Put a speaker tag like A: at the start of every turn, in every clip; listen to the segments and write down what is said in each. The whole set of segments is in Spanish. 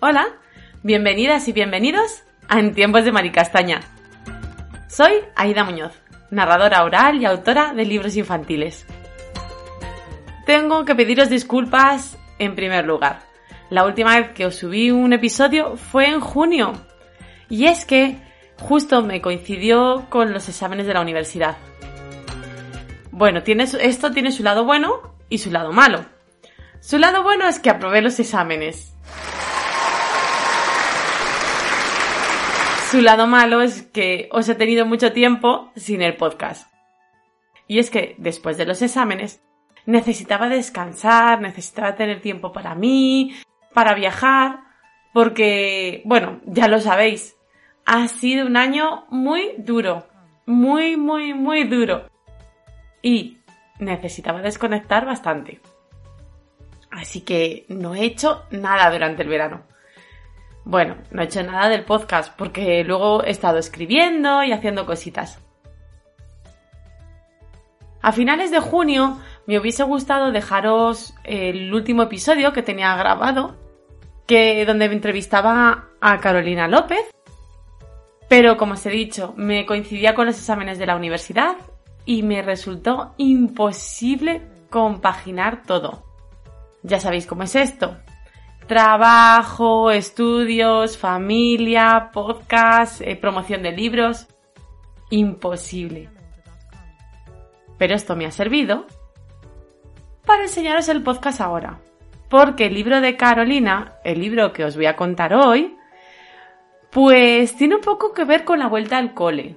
A: Hola, bienvenidas y bienvenidos a En Tiempos de Maricastaña. Soy Aida Muñoz, narradora oral y autora de libros infantiles. Tengo que pediros disculpas en primer lugar. La última vez que os subí un episodio fue en junio. Y es que justo me coincidió con los exámenes de la universidad. Bueno, esto tiene su lado bueno y su lado malo. Su lado bueno es que aprobé los exámenes. Su lado malo es que os he tenido mucho tiempo sin el podcast. Y es que después de los exámenes necesitaba descansar, necesitaba tener tiempo para mí, para viajar, porque, bueno, ya lo sabéis, ha sido un año muy duro, muy, muy, muy duro. Y necesitaba desconectar bastante. Así que no he hecho nada durante el verano. Bueno, no he hecho nada del podcast porque luego he estado escribiendo y haciendo cositas. A finales de junio me hubiese gustado dejaros el último episodio que tenía grabado, que donde me entrevistaba a Carolina López, pero como os he dicho, me coincidía con los exámenes de la universidad y me resultó imposible compaginar todo. Ya sabéis cómo es esto. Trabajo, estudios, familia, podcast, eh, promoción de libros. Imposible. Pero esto me ha servido para enseñaros el podcast ahora. Porque el libro de Carolina, el libro que os voy a contar hoy, pues tiene un poco que ver con la vuelta al cole.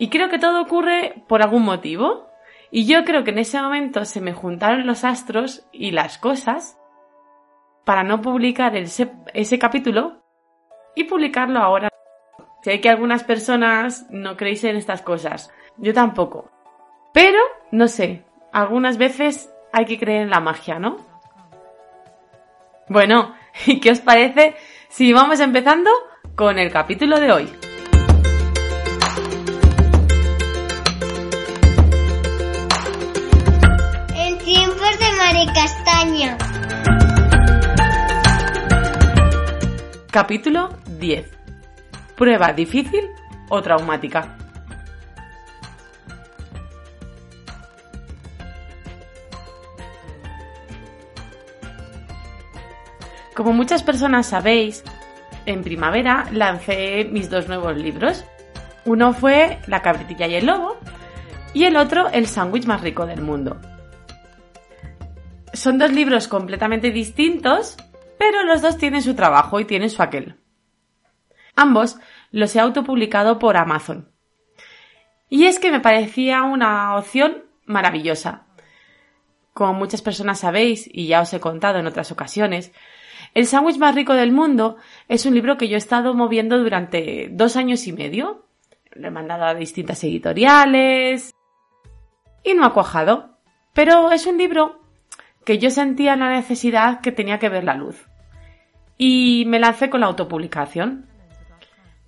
A: Y creo que todo ocurre por algún motivo. Y yo creo que en ese momento se me juntaron los astros y las cosas para no publicar ese capítulo y publicarlo ahora. Sé que algunas personas no creéis en estas cosas. Yo tampoco. Pero, no sé, algunas veces hay que creer en la magia, ¿no? Bueno, ¿y qué os parece si vamos empezando con el capítulo de hoy?
B: En tiempos de Maricastaña.
A: Capítulo 10. Prueba difícil o traumática. Como muchas personas sabéis, en primavera lancé mis dos nuevos libros. Uno fue La cabritilla y el lobo y el otro El sándwich más rico del mundo. Son dos libros completamente distintos, pero los dos tienen su trabajo y tienen su aquel. Ambos los he autopublicado por Amazon. Y es que me parecía una opción maravillosa. Como muchas personas sabéis, y ya os he contado en otras ocasiones, El sándwich más rico del mundo es un libro que yo he estado moviendo durante dos años y medio. Lo he mandado a distintas editoriales y no ha cuajado. Pero es un libro que yo sentía la necesidad que tenía que ver la luz. Y me lancé con la autopublicación.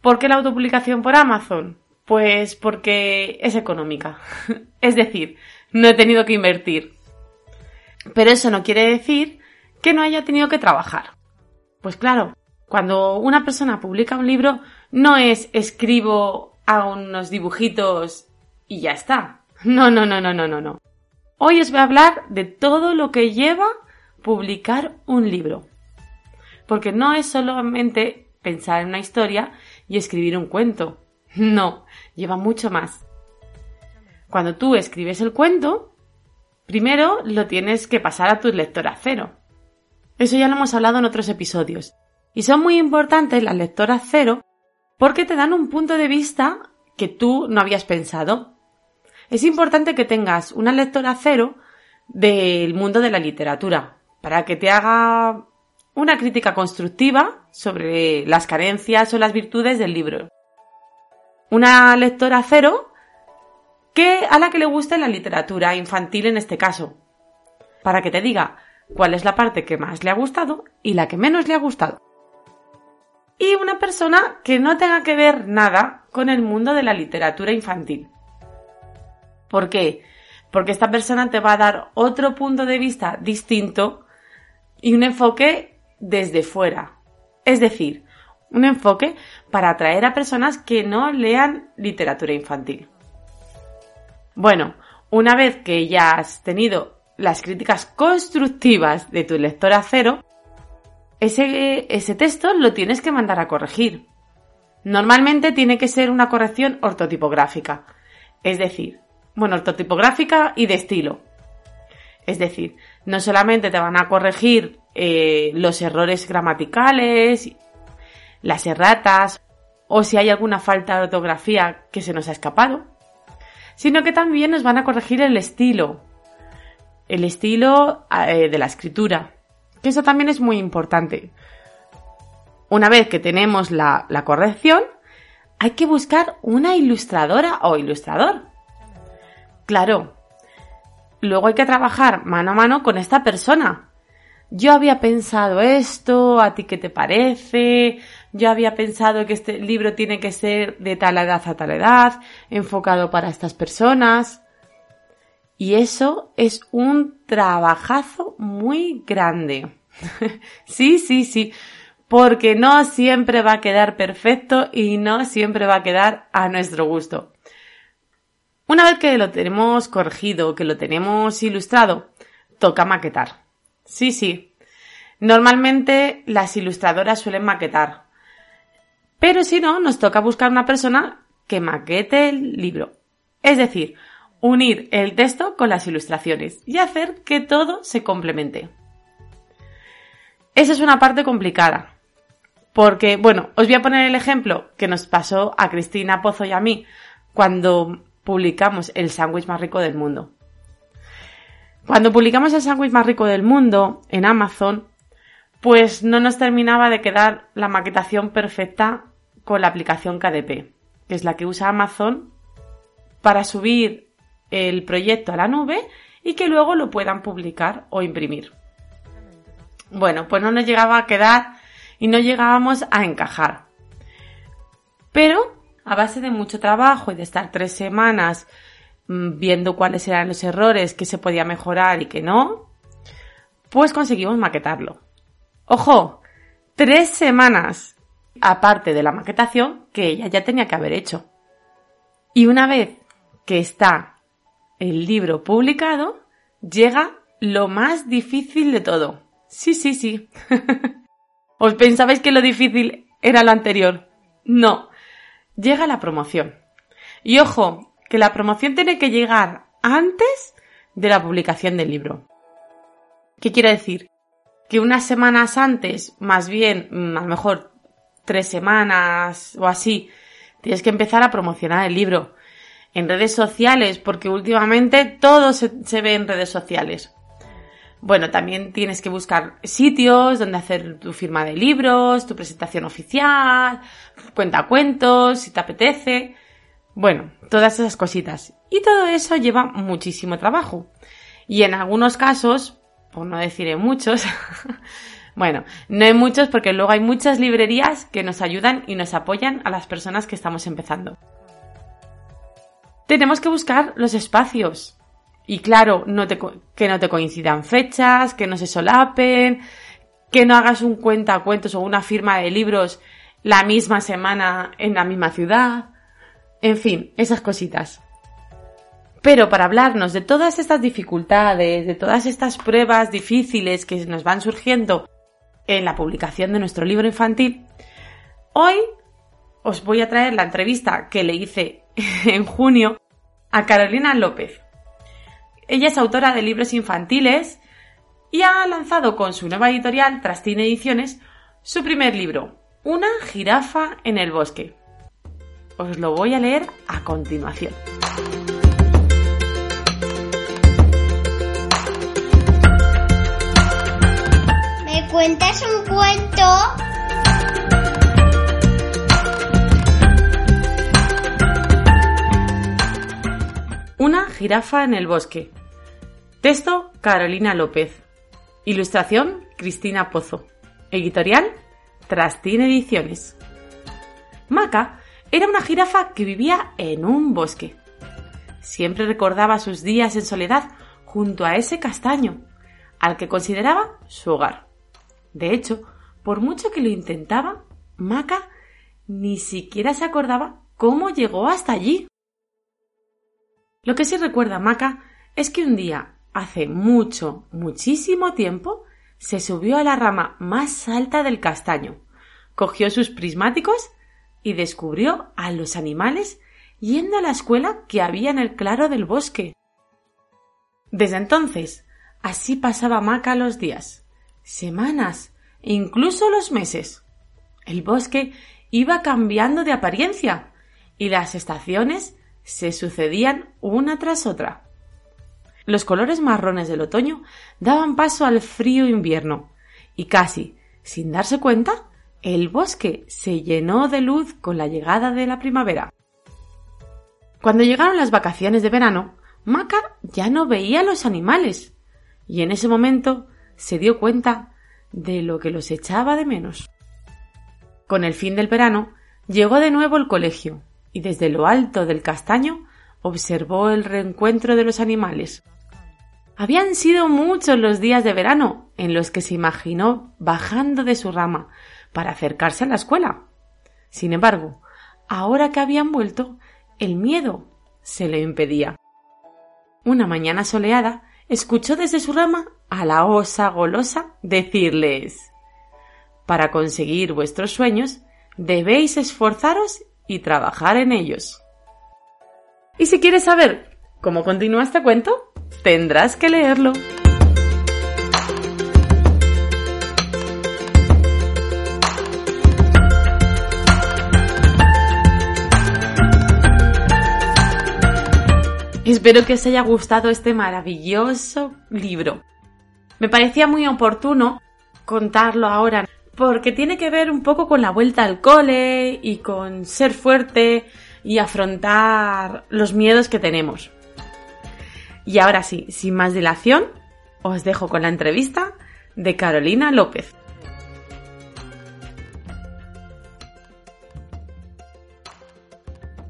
A: ¿Por qué la autopublicación por Amazon? Pues porque es económica. es decir, no he tenido que invertir. Pero eso no quiere decir que no haya tenido que trabajar. Pues claro, cuando una persona publica un libro, no es escribo a unos dibujitos y ya está. No, no, no, no, no, no, no. Hoy os voy a hablar de todo lo que lleva publicar un libro. Porque no es solamente pensar en una historia y escribir un cuento. No, lleva mucho más. Cuando tú escribes el cuento, primero lo tienes que pasar a tu lectora cero. Eso ya lo hemos hablado en otros episodios. Y son muy importantes las lectoras cero porque te dan un punto de vista que tú no habías pensado. Es importante que tengas una lectora cero del mundo de la literatura para que te haga una crítica constructiva sobre las carencias o las virtudes del libro. Una lectora cero que a la que le guste la literatura infantil en este caso, para que te diga cuál es la parte que más le ha gustado y la que menos le ha gustado. Y una persona que no tenga que ver nada con el mundo de la literatura infantil. ¿Por qué? Porque esta persona te va a dar otro punto de vista distinto y un enfoque desde fuera. Es decir, un enfoque para atraer a personas que no lean literatura infantil. Bueno, una vez que ya has tenido las críticas constructivas de tu lectora cero, ese, ese texto lo tienes que mandar a corregir. Normalmente tiene que ser una corrección ortotipográfica, es decir, bueno, ortotipográfica y de estilo. Es decir, no solamente te van a corregir eh, los errores gramaticales, las erratas o si hay alguna falta de ortografía que se nos ha escapado, sino que también nos van a corregir el estilo, el estilo eh, de la escritura, que eso también es muy importante. Una vez que tenemos la corrección, hay que buscar una ilustradora o ilustrador. Claro, luego hay que trabajar mano a mano con esta persona. Yo había pensado esto, ¿a ti qué te parece? yo había pensado que este libro tiene que ser de tal edad a tal edad, enfocado para estas personas. Y eso es un trabajazo muy grande. sí, sí, sí. Porque no siempre va a quedar perfecto y no siempre va a quedar a nuestro gusto. Una vez que lo tenemos corregido, que lo tenemos ilustrado, toca maquetar. Sí, sí. Normalmente las ilustradoras suelen maquetar. Pero si no, nos toca buscar una persona que maquete el libro. Es decir, unir el texto con las ilustraciones y hacer que todo se complemente. Esa es una parte complicada. Porque, bueno, os voy a poner el ejemplo que nos pasó a Cristina Pozo y a mí cuando publicamos el sándwich más rico del mundo. Cuando publicamos el sándwich más rico del mundo en Amazon, pues no nos terminaba de quedar la maquetación perfecta con la aplicación KDP, que es la que usa Amazon para subir el proyecto a la nube y que luego lo puedan publicar o imprimir. Bueno, pues no nos llegaba a quedar y no llegábamos a encajar. Pero a base de mucho trabajo y de estar tres semanas mm, viendo cuáles eran los errores, que se podía mejorar y que no, pues conseguimos maquetarlo. Ojo, tres semanas, aparte de la maquetación que ella ya tenía que haber hecho. Y una vez que está el libro publicado, llega lo más difícil de todo. Sí, sí, sí. ¿Os pensabais que lo difícil era lo anterior? No. Llega la promoción. Y ojo, que la promoción tiene que llegar antes de la publicación del libro. ¿Qué quiere decir? que unas semanas antes, más bien, mm, a lo mejor tres semanas o así, tienes que empezar a promocionar el libro en redes sociales, porque últimamente todo se, ve en redes sociales. Bueno, también tienes que buscar sitios donde hacer tu firma de libros, tu presentación oficial, cuenta cuentos, si te apetece. Bueno, todas esas cositas. Y todo eso lleva muchísimo trabajo. Y en algunos casos, por no decir en muchos, bueno, no hay muchos porque luego hay muchas librerías que nos ayudan y nos apoyan a las personas que estamos empezando. Tenemos que buscar los espacios. Y claro, que no te coincidan fechas, que no se solapen, que no hagas un cuenta cuentos o una firma de libros la misma semana en la misma ciudad. En fin, esas cositas. Pero para hablarnos de todas estas dificultades, de todas estas pruebas difíciles que nos van surgiendo en la publicación de nuestro libro infantil, hoy os voy a traer la entrevista que le hice en junio a Carolina López. Ella es autora de libros infantiles y ha lanzado con su nueva editorial, Trastín Ediciones, su primer libro, Una jirafa en el bosque. Os lo voy a leer a continuación.
B: ¿Me cuentas un cuento?
A: Una jirafa en el bosque. Texto Carolina López. Ilustración Cristina Pozo. Editorial Trastín Ediciones. Maca era una jirafa que vivía en un bosque. Siempre recordaba sus días en soledad junto a ese castaño, al que consideraba su hogar. De hecho, por mucho que lo intentaba, Maca ni siquiera se acordaba cómo llegó hasta allí. Lo que sí recuerda Maca es que un día, hace mucho, muchísimo tiempo, se subió a la rama más alta del castaño, cogió sus prismáticos y descubrió a los animales yendo a la escuela que había en el claro del bosque. Desde entonces, así pasaba Maca los días, semanas e incluso los meses. El bosque iba cambiando de apariencia y las estaciones se sucedían una tras otra. Los colores marrones del otoño daban paso al frío invierno, y casi, sin darse cuenta, el bosque se llenó de luz con la llegada de la primavera. Cuando llegaron las vacaciones de verano, Maca ya no veía a los animales, y en ese momento se dio cuenta de lo que los echaba de menos. Con el fin del verano, llegó de nuevo el colegio, y desde lo alto del castaño observó el reencuentro de los animales. Habían sido muchos los días de verano en los que se imaginó bajando de su rama para acercarse a la escuela. Sin embargo, ahora que habían vuelto, el miedo se le impedía. Una mañana soleada, escuchó desde su rama a la osa golosa decirles Para conseguir vuestros sueños, debéis esforzaros y trabajar en ellos. Y si quieres saber cómo continúa este cuento, tendrás que leerlo. Espero que os haya gustado este maravilloso libro. Me parecía muy oportuno contarlo ahora porque tiene que ver un poco con la vuelta al cole y con ser fuerte y afrontar los miedos que tenemos. Y ahora sí, sin más dilación, os dejo con la entrevista de Carolina López.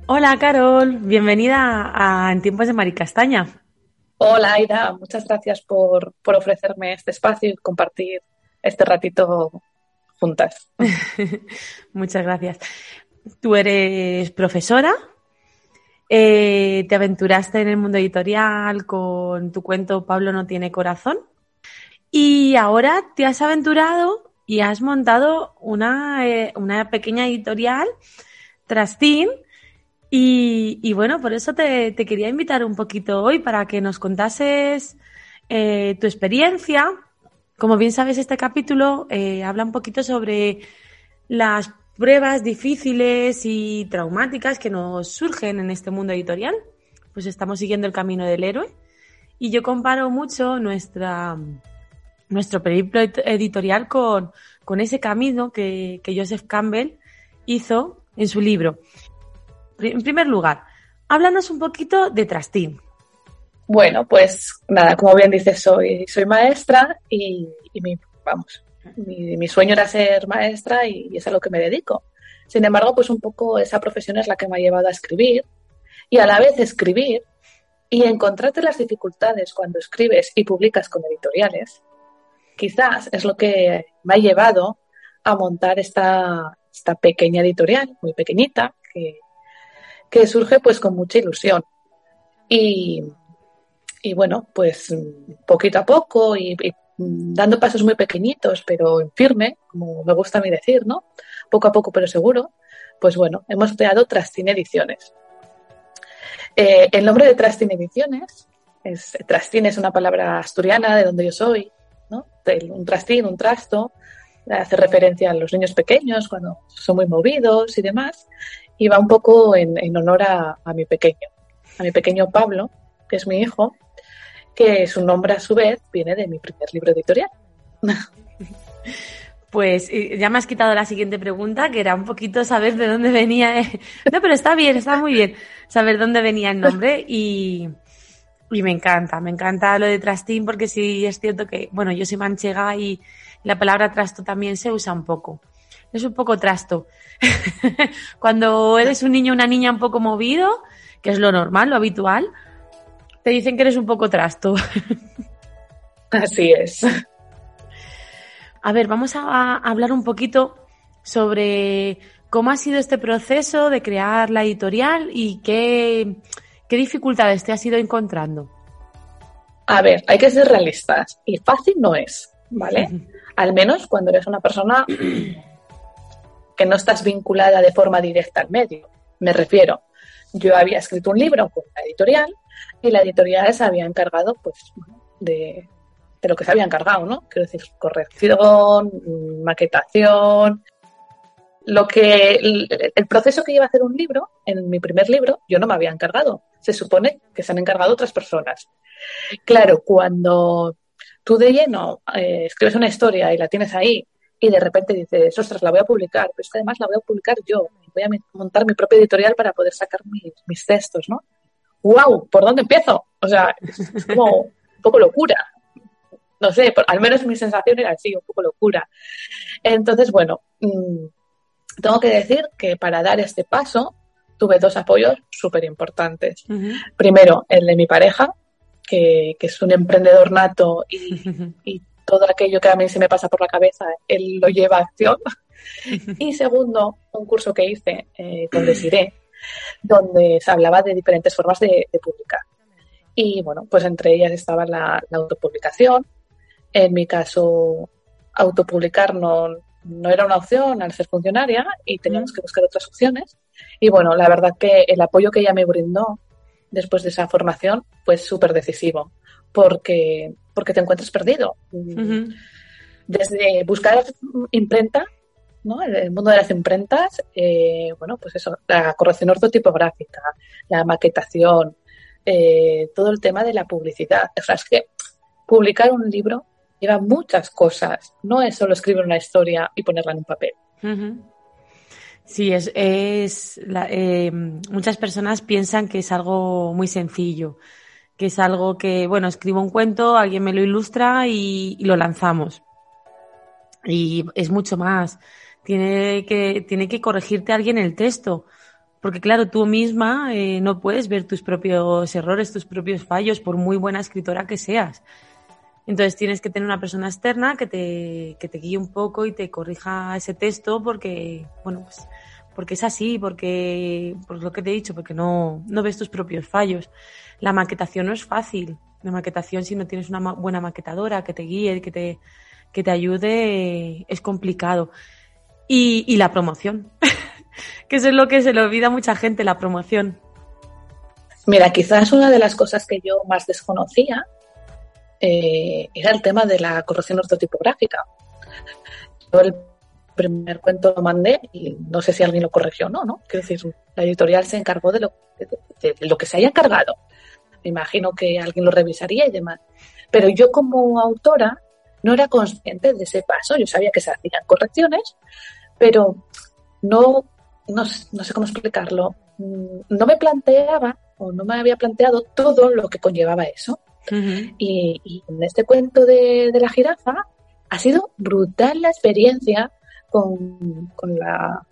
A: Hola Carol, bienvenida a En tiempos de Maricastaña.
C: Hola Aida, muchas gracias por, por ofrecerme este espacio y compartir este ratito juntas.
A: Muchas gracias. Tú eres profesora, eh, te aventuraste en el mundo editorial con tu cuento Pablo no tiene corazón y ahora te has aventurado y has montado una, eh, una pequeña editorial, Trastín, y, y, bueno, por eso te, te, quería invitar un poquito hoy para que nos contases eh, tu experiencia, como bien sabes, este capítulo eh, habla un poquito sobre las pruebas difíciles y traumáticas que nos surgen en este mundo editorial. Pues estamos siguiendo el camino del héroe. Y yo comparo mucho nuestra, nuestro periplo editorial con, con ese camino que, que Joseph Campbell hizo en su libro. En primer lugar, háblanos un poquito de Trastín.
C: Bueno, pues nada, como bien dices, soy, soy maestra y, vamos, mi, sueño era ser maestra y, y, es a lo que me dedico. Sin embargo, pues un poco esa profesión es la que me ha llevado a escribir y a la vez escribir y encontrarte las dificultades cuando escribes y publicas con editoriales, quizás es lo que me ha llevado a montar esta, esta pequeña editorial, muy pequeñita, que, surge pues con mucha ilusión. Y, y bueno, pues poquito a poco y, dando pasos muy pequeñitos, pero en firme, como me gusta a mí decir, ¿no? Poco a poco, pero seguro, pues bueno, hemos creado Trastin Ediciones. Eh, el nombre de Trastin Ediciones, es, Trastin es una palabra asturiana de donde yo soy, ¿no? Un trastín, un trasto, hace referencia a los niños pequeños cuando son muy movidos y demás, y va un poco en, honor a, mi pequeño, a mi pequeño Pablo, que es mi hijo, que su nombre a su vez viene de mi primer libro editorial.
A: Pues ya me has quitado la siguiente pregunta, que era un poquito saber de dónde venía. No, pero está bien, está muy bien saber dónde venía el nombre y, y me encanta, me encanta lo de trastín porque sí es cierto que, bueno, yo soy manchega y la palabra trasto también se usa un poco. Es un poco trasto. Cuando eres un niño o una niña un poco movido, que es lo normal, lo habitual, te dicen que eres un poco trasto.
C: Así es.
A: A ver, vamos a hablar un poquito sobre cómo ha sido este proceso de crear la editorial y qué, qué dificultades te has ido encontrando.
C: A ver, hay que ser realistas y fácil no es, ¿vale? Al menos cuando eres una persona que no estás vinculada de forma directa al medio. Me refiero, yo había escrito un libro con la editorial y la editorial se había encargado pues de de lo que se había encargado, ¿no? Quiero decir, corrección, maquetación. Lo que el, proceso que iba a hacer un libro, en mi primer libro, yo no me había encargado. Se supone que se han encargado otras personas. Claro, cuando tú de lleno eh, escribes una historia y la tienes ahí y de repente dices, ostras, la voy a publicar, pero es que además la voy a publicar yo, voy a montar mi propia editorial para poder sacar mis, mis textos, ¿no? ¡Wow! ¿Por dónde empiezo? O sea, es como un poco locura no sé, al menos mi sensación era así, un poco locura. Entonces, bueno, mm, tengo que decir que para dar este paso tuve dos apoyos súper importantes. Primero, el de mi pareja, que, es un emprendedor nato y, todo aquello que a mí se me pasa por la cabeza, él lo lleva a acción. y segundo, un curso que hice eh, con Desiree, donde se hablaba de diferentes formas de, publicar. Y bueno, pues entre ellas estaba la autopublicación, en mi caso, autopublicar no, no era una opción al ser funcionaria y teníamos que buscar otras opciones. Y bueno, la verdad que el apoyo que ella me brindó después de esa formación fue súper decisivo porque, porque te encuentras perdido. Desde buscar imprenta, ¿no? el mundo de las imprentas, eh, bueno, pues eso, la corrección ortotipográfica, la maquetación, eh, todo el tema de la publicidad. O sea, es que publicar un libro lleva muchas cosas. No es solo escribir una historia y ponerla en un papel.
A: Sí, es, es eh, muchas personas piensan que es algo muy sencillo, que es algo que, bueno, escribo un cuento, alguien me lo ilustra y, lo lanzamos. Y es mucho más. Tiene que, tiene que corregirte alguien el texto. Porque claro, tú misma eh, no puedes ver tus propios errores, tus propios fallos, por muy buena escritora que seas. Entonces tienes que tener una persona externa que te, que te guíe un poco y te corrija ese texto porque, bueno, pues porque es así, porque, por lo que te he dicho, porque no, no ves tus propios fallos. La maquetación no es fácil. La maquetación, si no tienes una buena maquetadora que te guíe, que te, que te ayude, es complicado. Y, la promoción, que eso es lo que se le olvida a mucha gente, la promoción.
C: Mira, quizás una de las cosas que yo más desconocía eh, era el tema de la corrección ortotipográfica. Yo el primer cuento lo mandé y no sé si alguien lo corrigió o no, ¿no? Quiero decir, la editorial se encargó de lo, de, lo que se haya encargado. Me imagino que alguien lo revisaría y demás. Pero yo como autora no era consciente de ese paso. Yo sabía que se hacían correcciones, pero no, no, no sé cómo explicarlo. Mm, no me planteaba o no me había planteado todo lo que conllevaba eso y, en este cuento de, la jirafa ha sido brutal la experiencia con, la,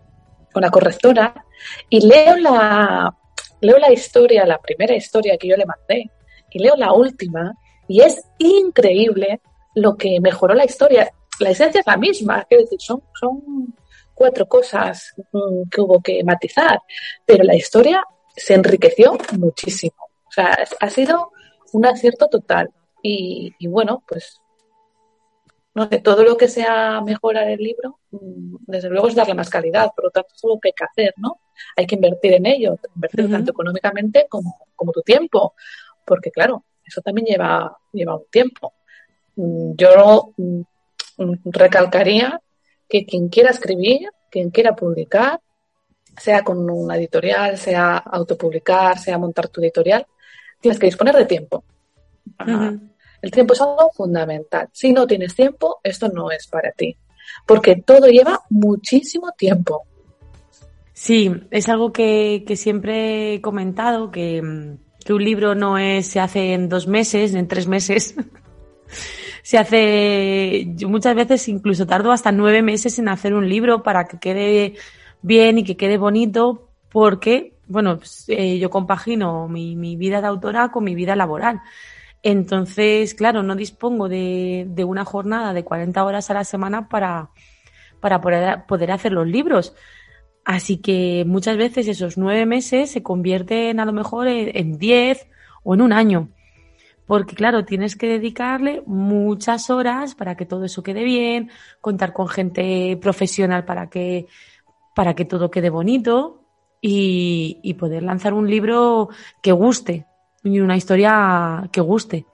C: con la correctora y leo la, leo la historia, la primera historia que yo le mandé y leo la última y es increíble lo que mejoró la historia. La esencia es la misma, quiero decir, son, son cuatro cosas mm, que hubo que matizar, pero la historia se enriqueció muchísimo. O sea, ha sido un acierto total. Y, bueno, pues no sé, todo lo que sea mejorar el libro, mm, desde luego es darle más calidad, por lo tanto es algo que hay que hacer, ¿no? Hay que invertir en ello, invertir tanto económicamente como, como, tu tiempo, porque claro, eso también lleva, lleva un tiempo. Mm, yo recalcaría que quien quiera escribir, quien quiera publicar, sea con una editorial, sea autopublicar, sea montar tu editorial, tienes que disponer de tiempo. El tiempo es algo fundamental. Si no tienes tiempo, esto no es para ti, porque todo lleva muchísimo tiempo.
A: Sí, es algo que, siempre he comentado, que, que, un libro no es, se hace en dos meses, en tres meses. se hace, muchas veces incluso tardo hasta nueve meses en hacer un libro para que quede bien y que quede bonito, porque, bueno, pues, eh, yo compagino mi, mi, vida de autora con mi vida laboral. Entonces, claro, no dispongo de, de una jornada de 40 horas a la semana para, para poder, poder hacer los libros. Así que muchas veces esos nueve meses se convierten a lo mejor en diez o en un año. Porque claro, tienes que dedicarle muchas horas para que todo eso quede bien, contar con gente profesional para que, para que todo quede bonito y, poder lanzar un libro que guste y una historia que guste.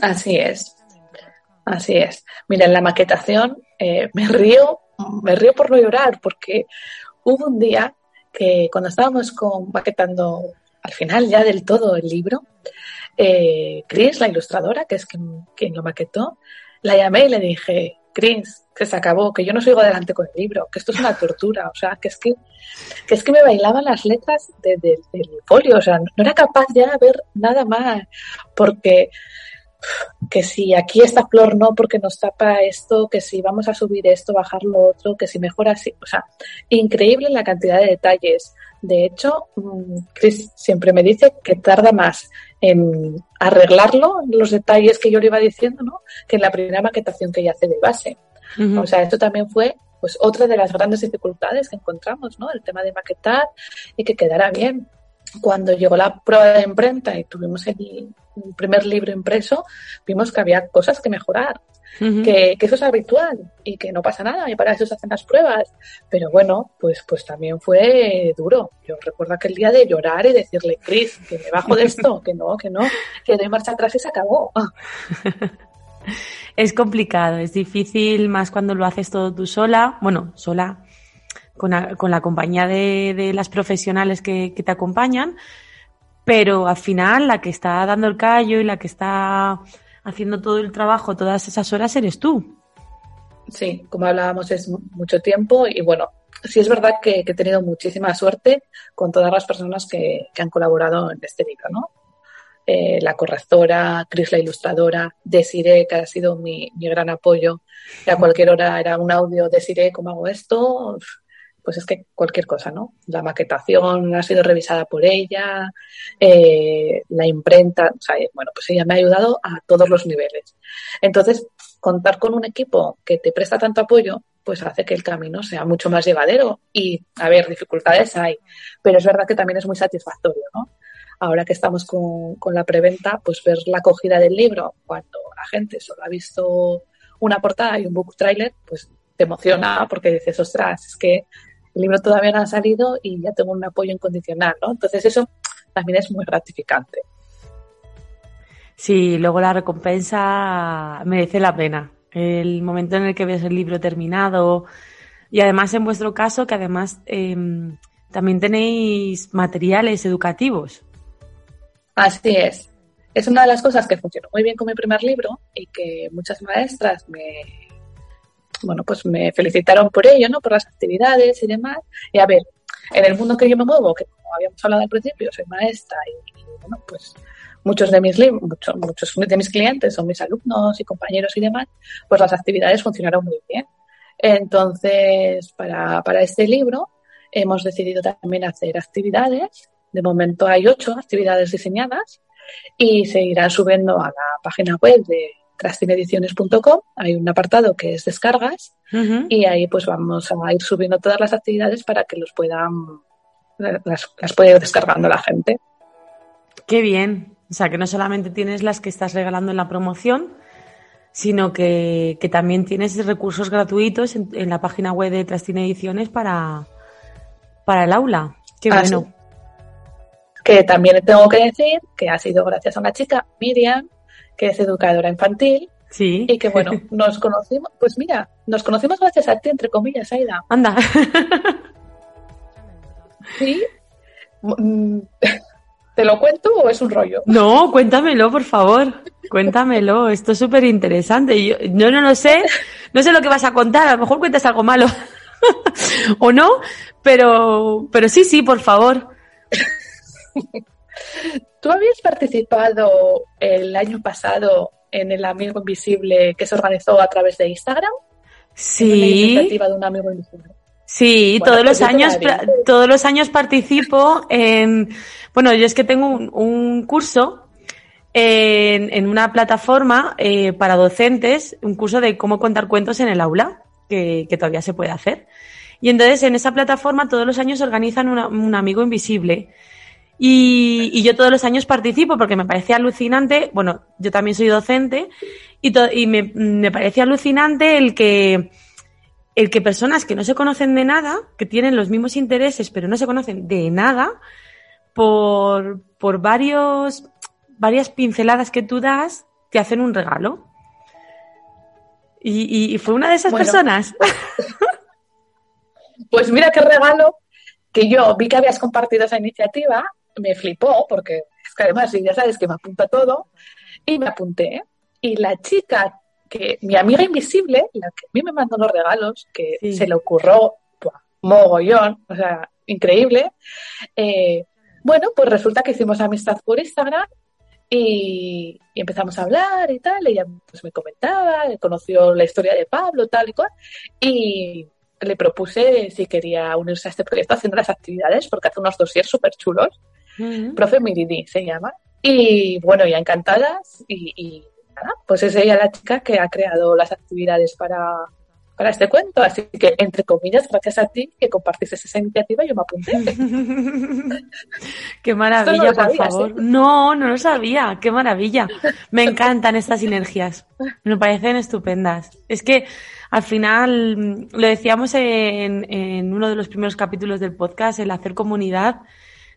C: Así es. Así es. Mira, en la maquetación eh, me río me río por no llorar, porque hubo un día que cuando estábamos con, maquetando al final ya del todo el libro, eh, Chris, la ilustradora, que es quien, lo maquetó, la llamé y le dije, Chris, que se acabó, que yo no sigo adelante con el libro, que esto es una tortura, o sea, que es que, que es que me bailaban las letras del folio, o sea, no era capaz ya de ver nada más, porque que si aquí esta flor no porque nos tapa esto, que si vamos a subir esto, bajar lo otro, que si mejora así. O sea, increíble la cantidad de detalles. De hecho, mm, Chris siempre me dice que tarda más en arreglarlo, los detalles que yo le iba diciendo, ¿no? Que en la primera maquetación que ella hace de base. O sea, esto también fue pues otra de las grandes dificultades que encontramos, ¿no? El tema de maquetar y que quedara bien cuando llegó la prueba de imprenta y tuvimos el, primer libro impreso, vimos que había cosas que mejorar, que, eso es habitual y que no pasa nada y para eso se hacen las pruebas. Pero bueno, pues, pues también fue duro. Yo recuerdo aquel día de llorar y decirle, Cris, que me bajo de esto, que no, que no, que doy marcha atrás y se acabó.
A: es complicado, es difícil más cuando lo haces todo tú sola, bueno, sola con la, con la compañía de, de, las profesionales que, que te acompañan, pero al final la que está dando el callo y la que está haciendo todo el trabajo todas esas horas eres tú.
C: Sí, como hablábamos es mucho tiempo y bueno, sí es verdad que, he tenido muchísima suerte con todas las personas que, que han colaborado en este libro, ¿no? Eh, la correctora, Cris la ilustradora, Desiree, que ha sido mi, mi gran apoyo. Y a cualquier hora era un audio, Desiree, ¿cómo hago esto? Pues es que cualquier cosa, ¿no? La maquetación ha sido revisada por ella, eh, la imprenta, o sea, bueno, pues ella me ha ayudado a todos los niveles. Entonces, contar con un equipo que te presta tanto apoyo, pues hace que el camino sea mucho más llevadero. Y, a ver, dificultades hay, pero es verdad que también es muy satisfactorio, ¿no? Ahora que estamos con, con la preventa, pues ver la acogida del libro cuando la gente solo ha visto una portada y un book trailer, pues te emociona porque dices, ostras, es que el libro todavía no ha salido y ya tengo un apoyo incondicional, ¿no? Entonces eso también es muy gratificante.
A: Sí, luego la recompensa merece la pena. El momento en el que ves el libro terminado y además en vuestro caso que además em, también tenéis materiales educativos.
C: Así es. Es una de las cosas que funcionó muy bien con mi primer libro y que muchas maestras me, bueno, pues me felicitaron por ello, ¿no? Por las actividades y demás. Y a ver, en el mundo que yo me muevo, que como habíamos hablado al principio, soy maestra y, bueno, pues muchos de mis muchos, muchos de mis clientes son mis alumnos y compañeros y demás, pues las actividades funcionaron muy bien. Entonces, para, para este libro hemos decidido también hacer actividades. De momento hay ocho actividades diseñadas y se irán subiendo a la página web de crastinediciones.com hay un apartado que es descargas y ahí pues vamos a ir subiendo todas las actividades para que los puedan las, las pueda ir descargando la gente.
A: Qué bien. O sea, que no solamente tienes las que estás regalando en la promoción, sino que, también tienes recursos gratuitos en, la página web de Trastina Ediciones para, para el aula. Qué ah, bueno.
C: Que también tengo que decir que ha sido gracias a una chica, Miriam, que es educadora infantil,
A: Sí.
C: Y que bueno, nos conocimos, pues mira, nos conocimos gracias a ti, entre comillas, Aida.
A: Anda.
C: Sí. ¿Te lo cuento o es un rollo?
A: No, cuéntamelo, por favor. Cuéntamelo. Esto es súper interesante. Yo, yo no lo sé. No sé lo que vas a contar. A lo mejor cuentas algo malo. o no. Pero, pero sí, sí, por favor.
C: ¿Tú habías participado el año pasado en el Amigo Invisible que se organizó a través de Instagram? En una
A: Sí.
C: iniciativa de un Amigo Invisible.
A: Sí,
C: Bueno,
A: todos
C: pues
A: los años, todos los años participo en, bueno, yo es que tengo un, un curso en, en una plataforma eh, para docentes, un curso de cómo contar cuentos en el aula, que, que todavía se puede hacer. Y entonces en esa plataforma todos los años organizan una- un amigo invisible. Y, y yo todos los años participo porque me parece alucinante, bueno, yo también soy docente, y, me, me parece alucinante el que, el que personas que no se conocen de nada, que tienen los mismos intereses pero no se conocen de nada, por, por varios, varias pinceladas que tú das, te hacen un regalo. Y, y- y fue una de esas
C: Bueno.
A: personas.
C: Pues mira qué regalo que yo vi que habías compartido esa iniciativa, me flipó, porque es que además ya sabes que me apunta todo, y me apunté. Y la chica, que mi amiga invisible, la que a mí me mandó los regalos, que
A: Sí.
C: se le ocurrió mogollón, o sea, increíble, eh, bueno, pues resulta que hicimos amistad por Instagram y, y empezamos a hablar y tal, ella pues me comentaba, conoció la historia de Pablo, tal y cual, y le propuse si quería unirse a este proyecto haciendo las actividades, porque hace unos dossiers súper chulos, Profe Miridi se llama, y bueno, ya encantadas, y, y nada, pues es ella la chica que ha creado las actividades para, para este cuento, así que entre comillas, gracias a ti que compartiste esa iniciativa, yo me apunté.
A: Qué
C: no
A: maravilla,
C: lo
A: por favor.
C: ¿eh?
A: No, no lo sabía. Qué maravilla. Me encantan estas sinergias. Me parecen estupendas. Es que al final, lo decíamos en, en uno de los primeros capítulos del podcast, el hacer comunidad,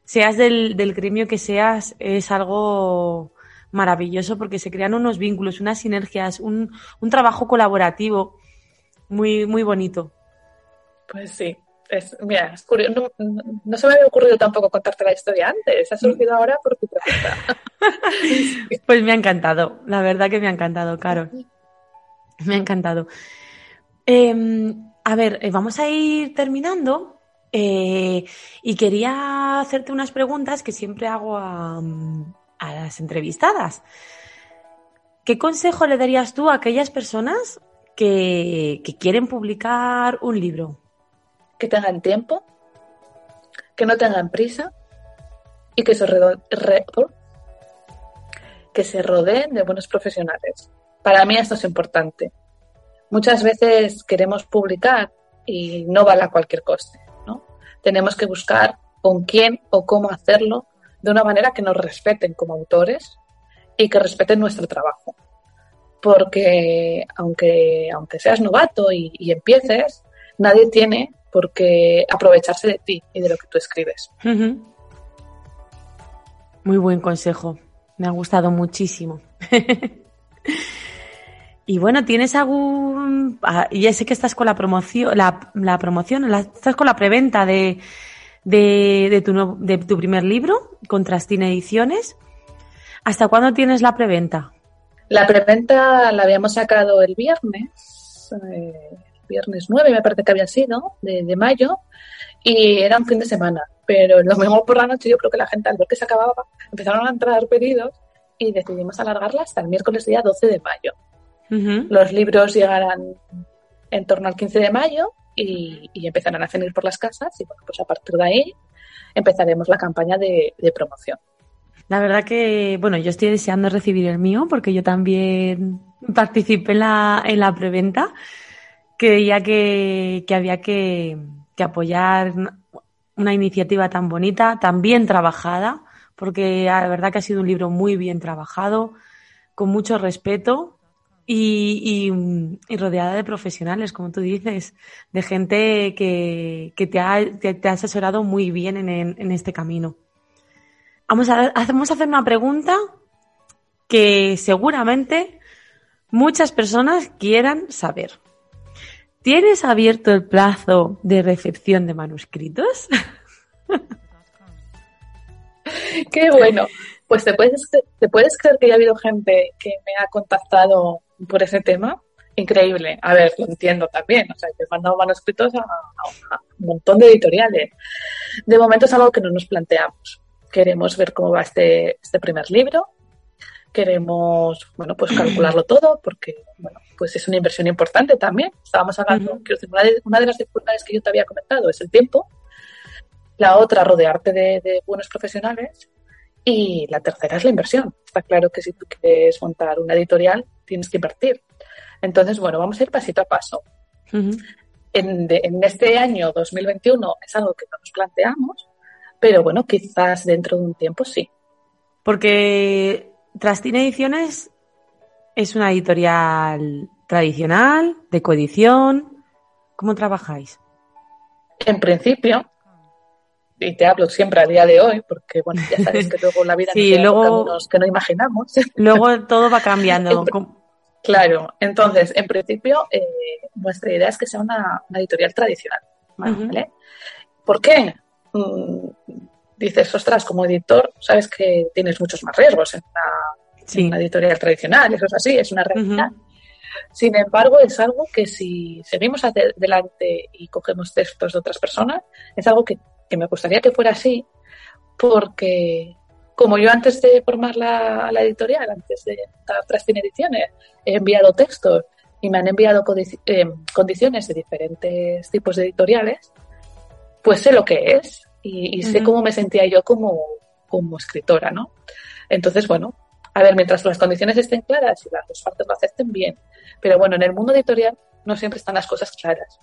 A: seas del, del gremio que seas, es algo maravilloso porque se crean unos vínculos, unas sinergias, un, un trabajo colaborativo muy, muy bonito.
C: Pues sí. Es, mira, es curioso. No, se me había ocurrido tampoco contarte la historia antes. Ha surgido ahora por tu pregunta.
A: Pues me ha encantado, la verdad que me ha encantado, Caro. Me ha encantado. Eh, a ver, eh, vamos a ir terminando eh, y quería hacerte unas preguntas que siempre hago a, las entrevistadas. ¿Qué consejo le darías tú a aquellas personas que, quieren publicar un libro?
C: que tengan tiempo, que no tengan prisa y que se, que se rodeen de buenos profesionales. Para mí esto es importante. Muchas veces queremos publicar y no vale a cualquier coste. Tenemos que buscar con quién o cómo hacerlo de una manera que nos respeten como autores y que respeten nuestro trabajo. Porque aunque, aunque seas novato y, empieces, nadie tiene por qué aprovecharse de ti y de lo que tú escribes.
A: Muy buen consejo. Me ha gustado muchísimo. y bueno, ¿tienes algún... ah, Ya sé que estás con la promoción, la, la promoción, la- estás con la preventa de, de, tu, nuevo- de tu primer libro, Contrastina Ediciones. ¿Hasta cuándo tienes la preventa?
C: La preventa la habíamos sacado el viernes, eh, viernes 9 me parece que había sido, de, de mayo, y era un fin de semana. Pero lo mismo por la noche yo creo que la gente al ver que se acababa empezaron a entrar pedidos y decidimos alargarla hasta el miércoles día 12 de mayo. Los libros llegarán en torno al 15 de mayo y, y empezarán a venir por las casas y bueno, pues a partir de ahí empezaremos la campaña de, de promoción.
A: La verdad que, bueno, yo estoy deseando recibir el mío porque yo también participé en la, en la preventa. Creía que, que había que, que apoyar una iniciativa tan bonita, tan bien trabajada, porque la verdad que ha sido un libro muy bien trabajado, con mucho respeto y, y- rodeada de profesionales, como tú dices, de gente que, que te, ha, te, ha asesorado muy bien en, en- en este camino. Vamos a, vamos a hacer una pregunta que seguramente muchas personas quieran saber. ¿Tienes abierto el plazo de recepción de manuscritos?
C: Qué bueno. Pues te puedes, te puedes creer que ya ha habido gente que me ha contactado por ese tema. Increíble. A ver, lo entiendo también. O sea, te he mandado manuscritos a, a un montón de editoriales. De momento es algo que no nos planteamos. Queremos ver cómo va este, este primer libro. Queremos, bueno, pues calcularlo todo porque, bueno, pues es una inversión importante también. Estábamos hablando, quiero decir, una de, una de las dificultades que yo te había comentado es el tiempo. La otra, rodearte de, de buenos profesionales. Y la tercera es la inversión. Está claro que si tú quieres montar una editorial, tienes que invertir. Entonces, bueno, vamos a ir pasito a paso. En, de- en este año 2021 es algo que no nos planteamos, pero bueno, quizás dentro de un tiempo sí.
A: Porque Trastina Ediciones es una editorial tradicional, de coedición. ¿Cómo trabajáis?
C: En principio, y te hablo siempre a día de hoy, porque bueno, ya sabes que luego la vida
A: Sí, luego-
C: que no imaginamos.
A: Luego todo va cambiando. ¿Cómo-
C: Claro, entonces, en principio, eh, nuestra idea es que sea una, una editorial tradicional. ¿vale? ¿Por qué? Mm, dices, ostras, como editor, sabes que tienes muchos más riesgos en una, en
A: Sí.
C: una editorial tradicional, eso es así, es una realidad. Sin embargo, es algo que si seguimos adelante y cogemos textos de otras personas, es algo que, que me gustaría que fuera así, porque como yo antes de formar la, la editorial, antes de montar Trastin Ediciones, he enviado textos y me han enviado eh, condiciones de diferentes tipos de editoriales, pues sé lo que es y, y sé cómo me sentía yo como, como escritora, ¿no? Entonces, bueno, a ver, mientras las condiciones estén claras y las dos partes lo acepten bien, pero bueno, en el mundo editorial no siempre están las cosas claras.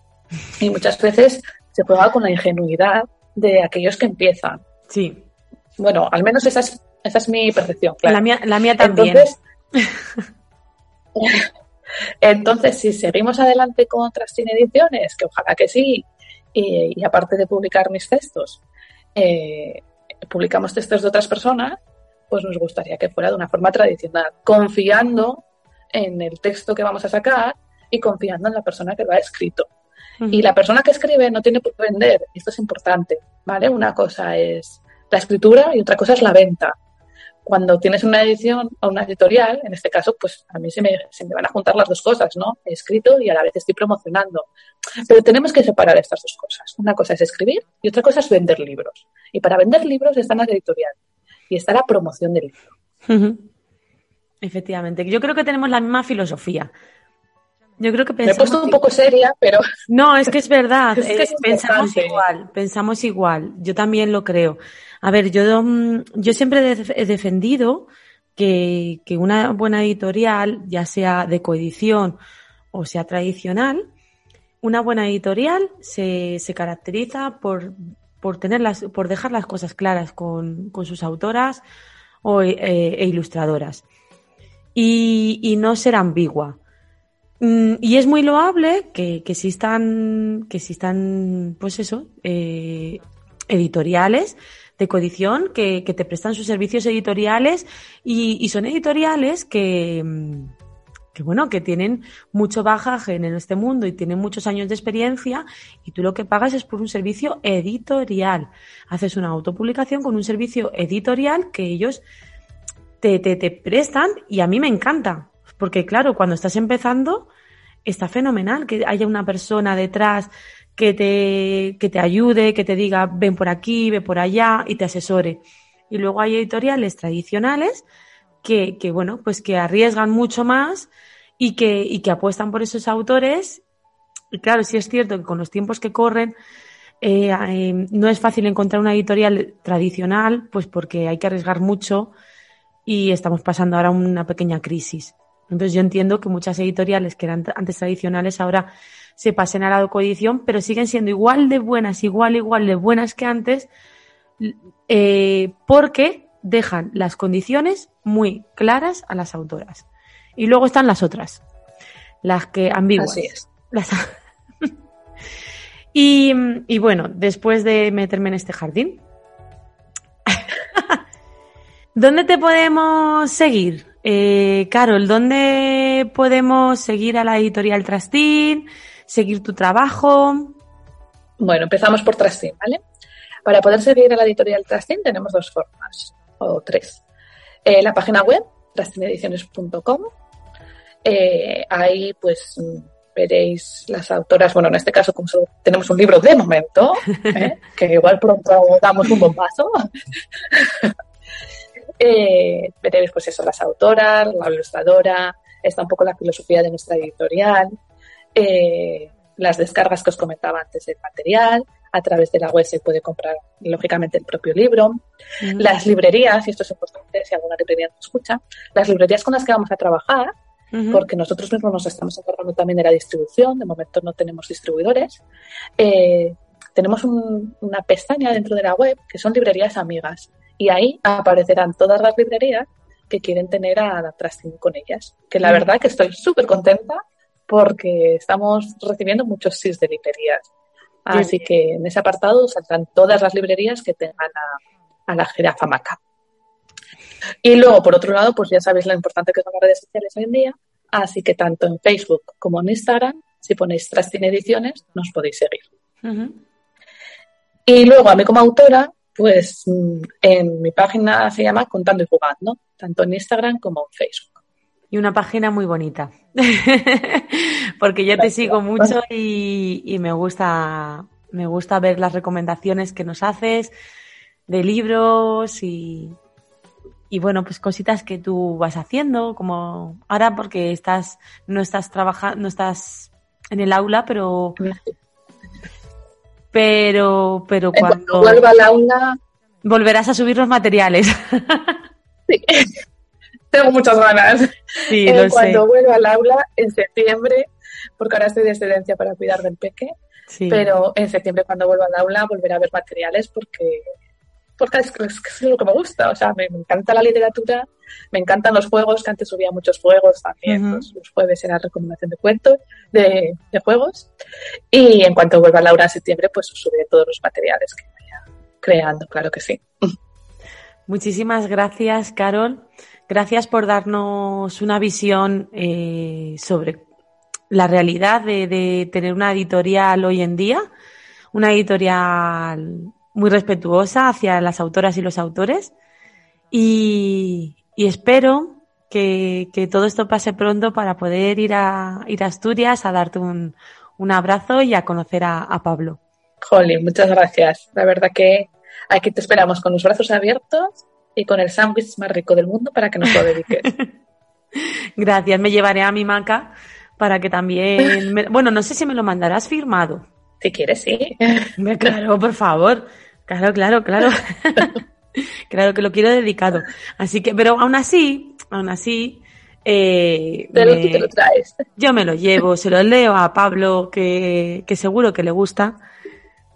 C: Y muchas veces se juega con la ingenuidad de aquellos que empiezan.
A: Sí.
C: Bueno, al menos esa es, esa es mi percepción, claro.
A: La mía, la mía también.
C: Entonces, entonces, si seguimos adelante con Trastin Ediciones, que ojalá que sí, y, y aparte de publicar mis textos, eh, publicamos textos de otras personas, pues nos gustaría que fuera de una forma tradicional, confiando en el texto que vamos a sacar y confiando en la persona que lo ha escrito. Y la persona que escribe no tiene por qué vender, esto es importante, ¿vale? Una cosa es la escritura y otra cosa es la venta. Cuando tienes una edición o una editorial, en este caso, pues a mí se me, se me van a juntar las dos cosas, ¿no? He escrito y a la vez estoy promocionando. Pero tenemos que separar estas dos cosas. Una cosa es escribir y otra cosa es vender libros. Y para vender libros está la editorial y está la promoción del libro.
A: Efectivamente. Yo creo que tenemos la misma filosofía. Yo creo que
C: Me he
A: pensamos...
C: puesto un poco seria, pero
A: No, es que es verdad.
C: Es que
A: eh,
C: es
A: pensamos igual, pensamos igual. Yo también lo creo. A ver, yo, mm, yo siempre he defendido que, que una buena editorial, ya sea de coedición o sea tradicional, una buena editorial se, se caracteriza por, por, tener las, por dejar las cosas claras con, con sus autoras o, eh, e ilustradoras y, y no ser ambigua. Mm, Y es muy loable que, existan, que existan, pues eso, eh, editoriales de coedición que, que te prestan sus servicios editoriales y, y son editoriales que, mm, que, bueno, que tienen mucho bagaje en este mundo y tienen muchos años de experiencia y tú lo que pagas es por un servicio editorial. Haces una autopublicación con un servicio editorial que ellos te, te, te prestan y a mí me encanta. Porque claro, cuando estás empezando, está fenomenal que haya una persona detrás que te, que te ayude, que te diga ven por aquí, ve por allá y te asesore. Y luego hay editoriales tradicionales que, que bueno, pues que arriesgan mucho más y que, y que apuestan por esos autores. Y claro, sí es cierto que con los tiempos que corren, eh, eh, no es fácil encontrar una editorial tradicional, pues porque hay que arriesgar mucho y estamos pasando ahora una pequeña crisis. Entonces yo entiendo que muchas editoriales que eran antes tradicionales ahora se pasen a la coedición, pero siguen siendo igual de buenas, igual, igual de buenas que antes, eh, porque dejan las condiciones muy claras a las autoras. Y luego están las otras, las que ambiguas.
C: así es.
A: Las- y, y bueno, después de meterme en este jardín, ¿dónde te podemos seguir? Eh, Carol, ¿dónde podemos seguir a la editorial Trastín? ¿Seguir tu trabajo?
C: Bueno, empezamos por Trastín, ¿vale? Para poder seguir a la editorial Trastín tenemos dos formas, o tres. Eh, la página web, trastinediciones.com. Eh, ahí, pues, veréis las autoras, bueno, en este caso como solo tenemos un libro de momento, ¿eh? que igual pronto damos un buen paso, eh, veréis pues eso, las autoras, la ilustradora, está un poco la filosofía de nuestra editorial, eh, las descargas que os comentaba antes del material, a través de la web se puede comprar lógicamente el propio libro, las librerías, y esto es importante si alguna librería nos escucha, las librerías con las que vamos a trabajar, porque nosotros mismos nos estamos encargando también de la distribución, de momento no tenemos distribuidores. Eh, tenemos una pestaña dentro de la web que son librerías amigas y ahí aparecerán todas las librerías que quieren tener a la con ellas. Que la verdad que estoy súper contenta porque estamos recibiendo muchos sís de librerías. Así que en ese apartado saltan todas las librerías que tengan a, a la jirafa maca. Y luego, por otro lado, pues ya sabéis lo importante que son las redes sociales hoy en día, así que tanto en Facebook como en Instagram, si ponéis Trastin Ediciones, nos podéis seguir. Y luego, a mí como autora, pues mm, en mi página se llama Contando y Jugando, tanto en Instagram como en Facebook.
A: Y una página muy bonita, porque yo te sigo mucho y, y me gusta me gusta ver las recomendaciones que nos haces de libros y, y bueno, pues cositas que tú vas haciendo, como ahora porque estás, no estás trabajando, no estás en el aula, pero pero, pero cuando,
C: vuelva al aula
A: volverás a subir los materiales.
C: Sí. Tengo muchas ganas.
A: Sí,
C: eh,
A: lo
C: cuando vuelva al aula en septiembre, porque ahora estoy de excedencia para cuidar del peque,
A: sí.
C: pero en septiembre cuando vuelva al aula volveré a ver materiales porque porque es, es, lo que me gusta. O sea, me, me, encanta la literatura, me encantan los juegos, que antes subía muchos juegos también. Uh -huh. los, los, jueves era recomendación de cuentos, de, de, juegos. Y en cuanto vuelva Laura en septiembre, pues subiré todos los materiales que vaya creando, claro que sí.
A: Muchísimas gracias, Carol. Gracias por darnos una visión eh, sobre la realidad de, de tener una editorial hoy en día, una editorial muy respetuosa hacia las autoras y los autores y, y espero que, que, todo esto pase pronto para poder ir a, ir a Asturias a darte un, un abrazo y a conocer a, a Pablo.
C: Jolly, muchas gracias. La verdad que aquí te esperamos con los brazos abiertos y con el sándwich más rico del mundo para que nos lo dediques.
A: gracias, me llevaré a mi maca para que también... Me... Bueno, no sé si me lo mandarás firmado.
C: Si quieres, sí.
A: Claro, por favor. Claro, claro, claro. claro que lo quiero dedicado. Así que, pero aún así, aún así. Eh,
C: pero me, tú te lo traes.
A: Yo me lo llevo, se lo leo a Pablo, que, que seguro que le gusta,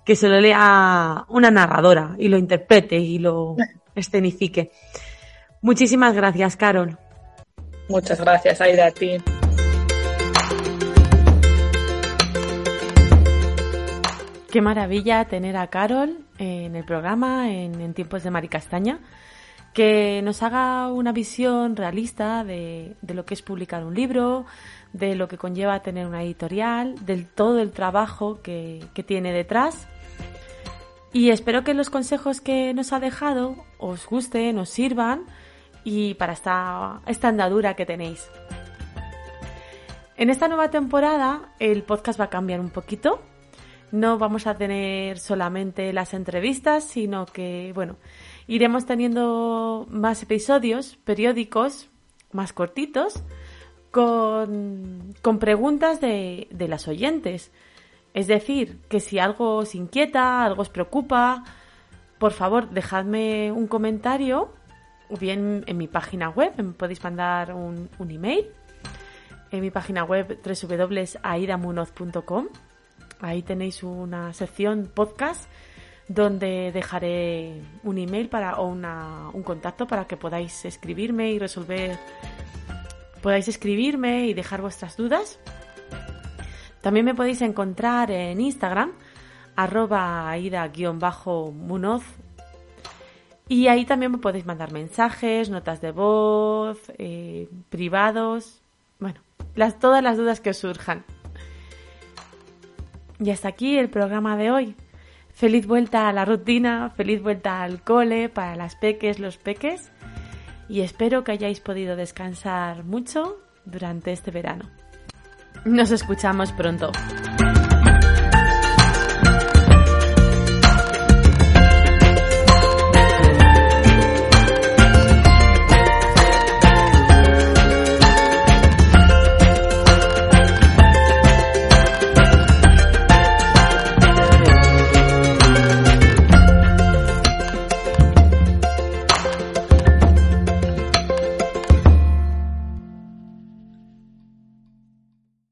A: que se lo lea una narradora y lo interprete y lo escenifique. Muchísimas gracias, Carol.
C: Muchas gracias, Aida, a ti.
A: Qué maravilla tener a Carol en el programa, en, tiempos de Maricastaña, que nos haga una visión realista de, de, lo que es publicar un libro, de lo que conlleva tener una editorial, del todo el trabajo que, que tiene detrás. Y espero que los consejos que nos ha dejado os gusten, os sirvan y para esta, esta andadura que tenéis. En esta nueva temporada el podcast va a cambiar un poquito no vamos a tener solamente las entrevistas, sino que, bueno, iremos teniendo más episodios periódicos, más cortitos, con, con preguntas de, de las oyentes. Es decir, que si algo os inquieta, algo os preocupa, por favor, dejadme un comentario, o bien en mi página web, me podéis mandar un, un email, en mi página web www.aidamunoz.com Ahí tenéis una sección podcast donde dejaré un email para, o un contacto para que podáis escribirme y resolver, podáis escribirme y dejar vuestras dudas. También me podéis encontrar en Instagram, arroba aida-munoz. Y ahí también me podéis mandar mensajes, notas de voz, eh, privados, bueno, las, todas las dudas que os surjan. Y hasta aquí el programa de hoy. Feliz vuelta a la rutina, feliz vuelta al cole para las peques, los peques. Y espero que hayáis podido descansar mucho durante este verano. Nos escuchamos pronto.